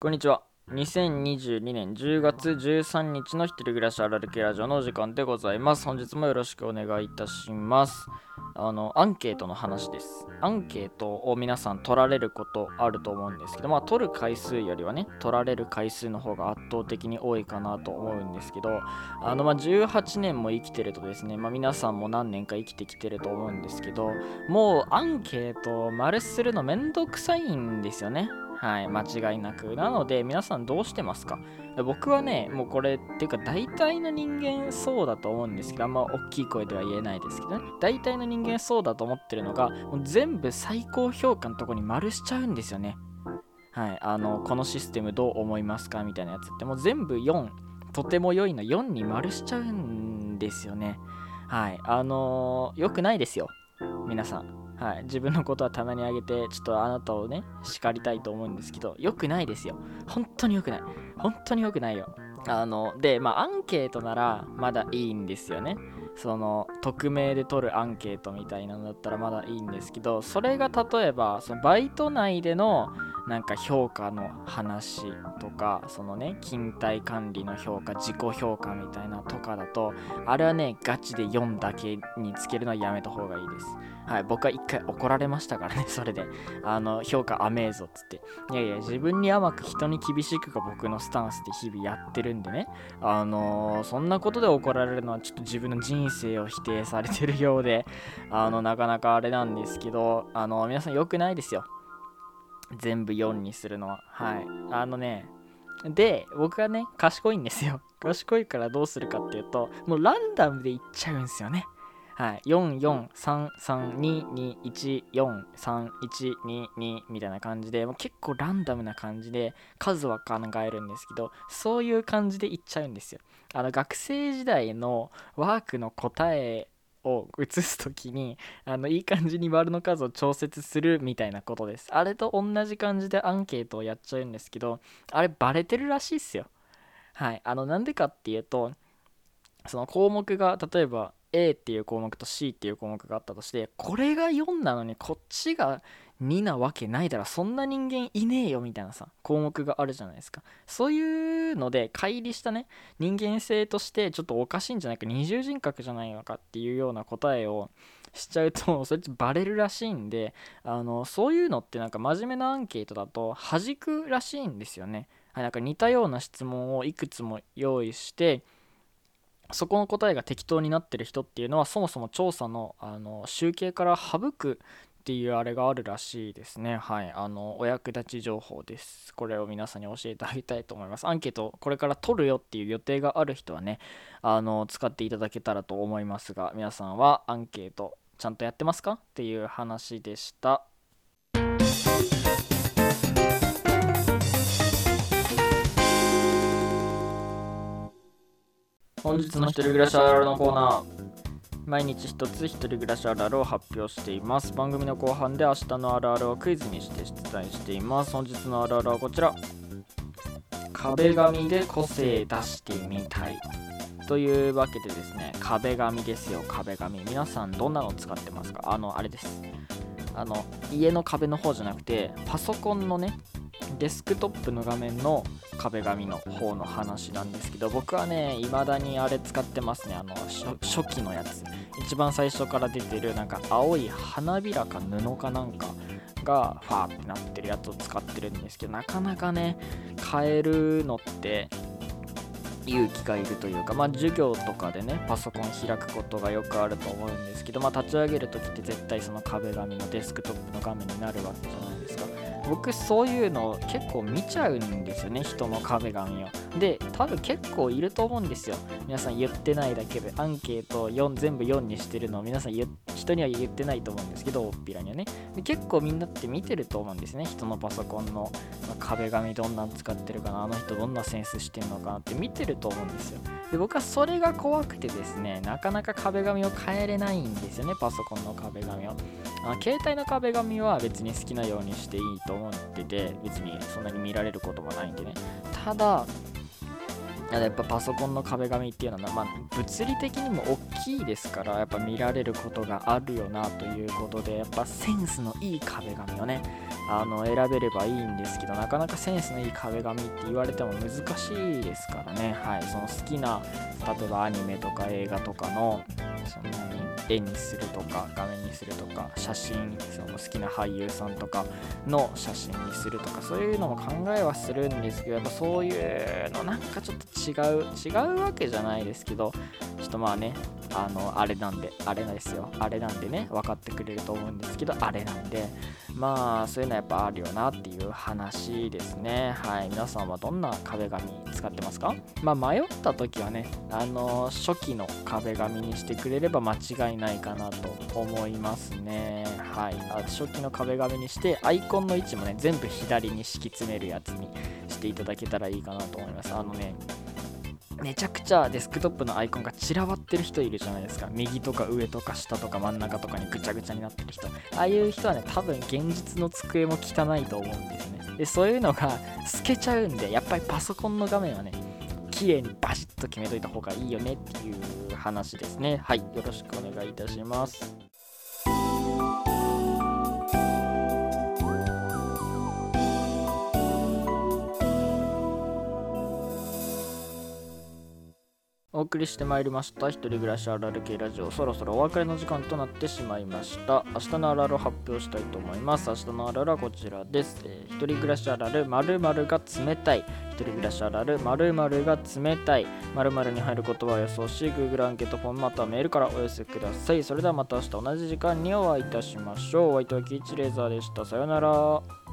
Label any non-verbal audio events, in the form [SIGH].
こんにちは。2022年10月13日の一人暮らしあるある系ラジオのお時間でございます。本日もよろしくお願いいたします。あの、アンケートの話です。アンケートを皆さん取られることあると思うんですけど、まあ、取る回数よりはね、取られる回数の方が圧倒的に多いかなと思うんですけど、あの、まあ、18年も生きてるとですね、まあ、皆さんも何年か生きてきてると思うんですけど、もうアンケートを丸するのめんどくさいんですよね。はい、間違いなく。なので、皆さんどうしてますか？僕はね、もうこれ、っていうか大体の人間そうだと思うんですけど、あんま大きい声では言えないですけどね。大体の人間そうだと思ってるのが、もう全部最高評価のとこに丸しちゃうんですよね。はい、あの、このシステムどう思いますか？みたいなやつって、もう全部4、とても良いの4に丸しちゃうんですよね。はい、あのー、良くないですよ。皆さん。はい、自分のことは棚にあげて、ちょっとあなたをね、叱りたいと思うんですけど、よくないですよ。本当によくない。本当によくないよ。あの、で、まあ、アンケートならまだいいんですよね。その、匿名で取るアンケートみたいなのだったらまだいいんですけど、それが例えば、そのバイト内でのなんか評価の話とか、そのね、勤怠管理の評価、自己評価みたいなとかだと、あれはね、ガチで4だけにつけるのはやめた方がいいです。はい、僕は一回怒られましたからね、[LAUGHS] それで。あの、評価甘えぞっつって。いやいや、自分に甘く人に厳しくが僕のスタンスで日々やってるんでね。あのー、そんなことで怒られるのはちょっと自分の人生を否定されてるようで、あの、なかなかあれなんですけど、あの、皆さん良くないですよ。全部4にするのは。はい。あのね、で、僕はね、賢いんですよ。[LAUGHS] 賢いからどうするかっていうと、もうランダムでいっちゃうんですよね。はい、443321431222みたいな感じでもう結構ランダムな感じで数は考えるんですけどそういう感じでいっちゃうんですよあの学生時代のワークの答えを移す時にあのいい感じに丸の数を調節するみたいなことです。あれと同じ感じでアンケートをやっちゃうんですけどあれバレてるらしいっすよ。はい。あのなんでかっていうとその項目が例えば A っていう項目と C っていう項目があったとしてこれが4なのにこっちが2なわけないだろそんな人間いねえよみたいなさ項目があるじゃないですか。そういうので乖離したね人間性としてちょっとおかしいんじゃないか二重人格じゃないのかっていうような答えをしちゃうと [LAUGHS] それってバレるらしいんであのそういうのってなんか真面目なアンケートだと弾くらしいんですよね、はい、なんか似たような質問をいくつも用意してそこの答えが適当になってる人っていうのはそもそも調査のあの集計から省くっていうあれがあるらしいですね。はい。あの、お役立ち情報です。これを皆さんに教えてあげたいと思います。アンケート、これから取るよっていう予定がある人はね、あの、使っていただけたらと思いますが、皆さんはアンケート、ちゃんとやってますかっていう話でした。本日の一人暮らしあるあるのコーナー。毎日一つ一人暮らしあるあるを発表しています。番組の後半で明日のあるあるをクイズにして出題しています。本日のあるあるはこちら。壁紙で個性出してみたいというわけでですね。壁紙ですよ。壁紙。皆さんどんなの使ってますか？あのあれです。あの家の壁の方じゃなくてパソコンのねデスクトップの画面の壁紙の方の話なんですけど僕はね未だにあれ使ってますね。あの初期のやつ。一番最初から出てるなんか青い花びらか布かなんかがファーってなってるやつを使ってるんですけどなかなかね変えるのって勇気がいるというか、まあ、授業とかでねパソコン開くことがよくあると思うんですけど、まあ、立ち上げる時って絶対その壁紙のデスクトップの画面になるわけじゃないですか。僕そういうの結構見ちゃうんですよね人の壁紙を。で多分結構いると思うんですよ。皆さん言ってないだけで。アンケート4全部4にしてるのを皆さん人には言ってないと思うんですけどおっぴらにはね。で結構みんなって見てると思うんですね。人のパソコンの壁紙どんなん使ってるかなあの人どんなセンスしてんのかなって見てると思うんですよ。で僕はそれが怖くてですねなかなか壁紙を変えれないんですよね。パソコンの壁紙を。あ携帯の壁紙は別に好きなようにしていいと思ってて別にそんなに見られることもないんでね。ただやっぱパソコンの壁紙っていうのは、まあ、物理的にも大きいですからやっぱ見られることがあるよなということでやっぱセンスのいい壁紙をねあの選べればいいんですけどなかなかセンスのいい壁紙って言われても難しいですからね。はいその好きな例えばアニメとか映画とかのその絵にするとか画面にするとか写真その好きな俳優さんとかの写真にするとかそういうのも考えはするんですけどやっぱそういうのなんかちょっと違う違うわけじゃないですけどちょっとまあねあのあれなんであれなんですよあれなんでね分かってくれると思うんですけどあれなんで。まあそういうのはやっぱあるよなっていう話ですね。はい。皆さんはどんな壁紙使ってますか？まあ迷った時はねあの初期の壁紙にしてくれれば間違いないかなと思いますね。はい。初期の壁紙にしてアイコンの位置もね全部左に敷き詰めるやつにしていただけたらいいかなと思います。あのねめちゃくちゃデスクトップのアイコンが散らばってる人いるじゃないですか。右とか上とか下とか真ん中とかにぐちゃぐちゃになってる人。ああいう人はね多分現実の机も汚いと思うんですね。でそういうのが透けちゃうんでやっぱりパソコンの画面はね綺麗にバシッと決めといた方がいいよねっていう話ですね。はいよろしくお願いいたします。お送りしてまいりました。一人暮らしあるある系ラジオ。そろそろお別れの時間となってしまいました。明日のあるあるを発表したいと思います。明日のあるあるはこちらです、えー、一人暮らしあるある〇〇が冷たい。一人暮らしあるある〇〇が冷たい。〇〇に入る言葉を予想し Google アンケートフォームまたはメールからお寄せください。それではまた明日同じ時間にお会いいたしましょう。お相手はキーチレーザーでした。さようなら。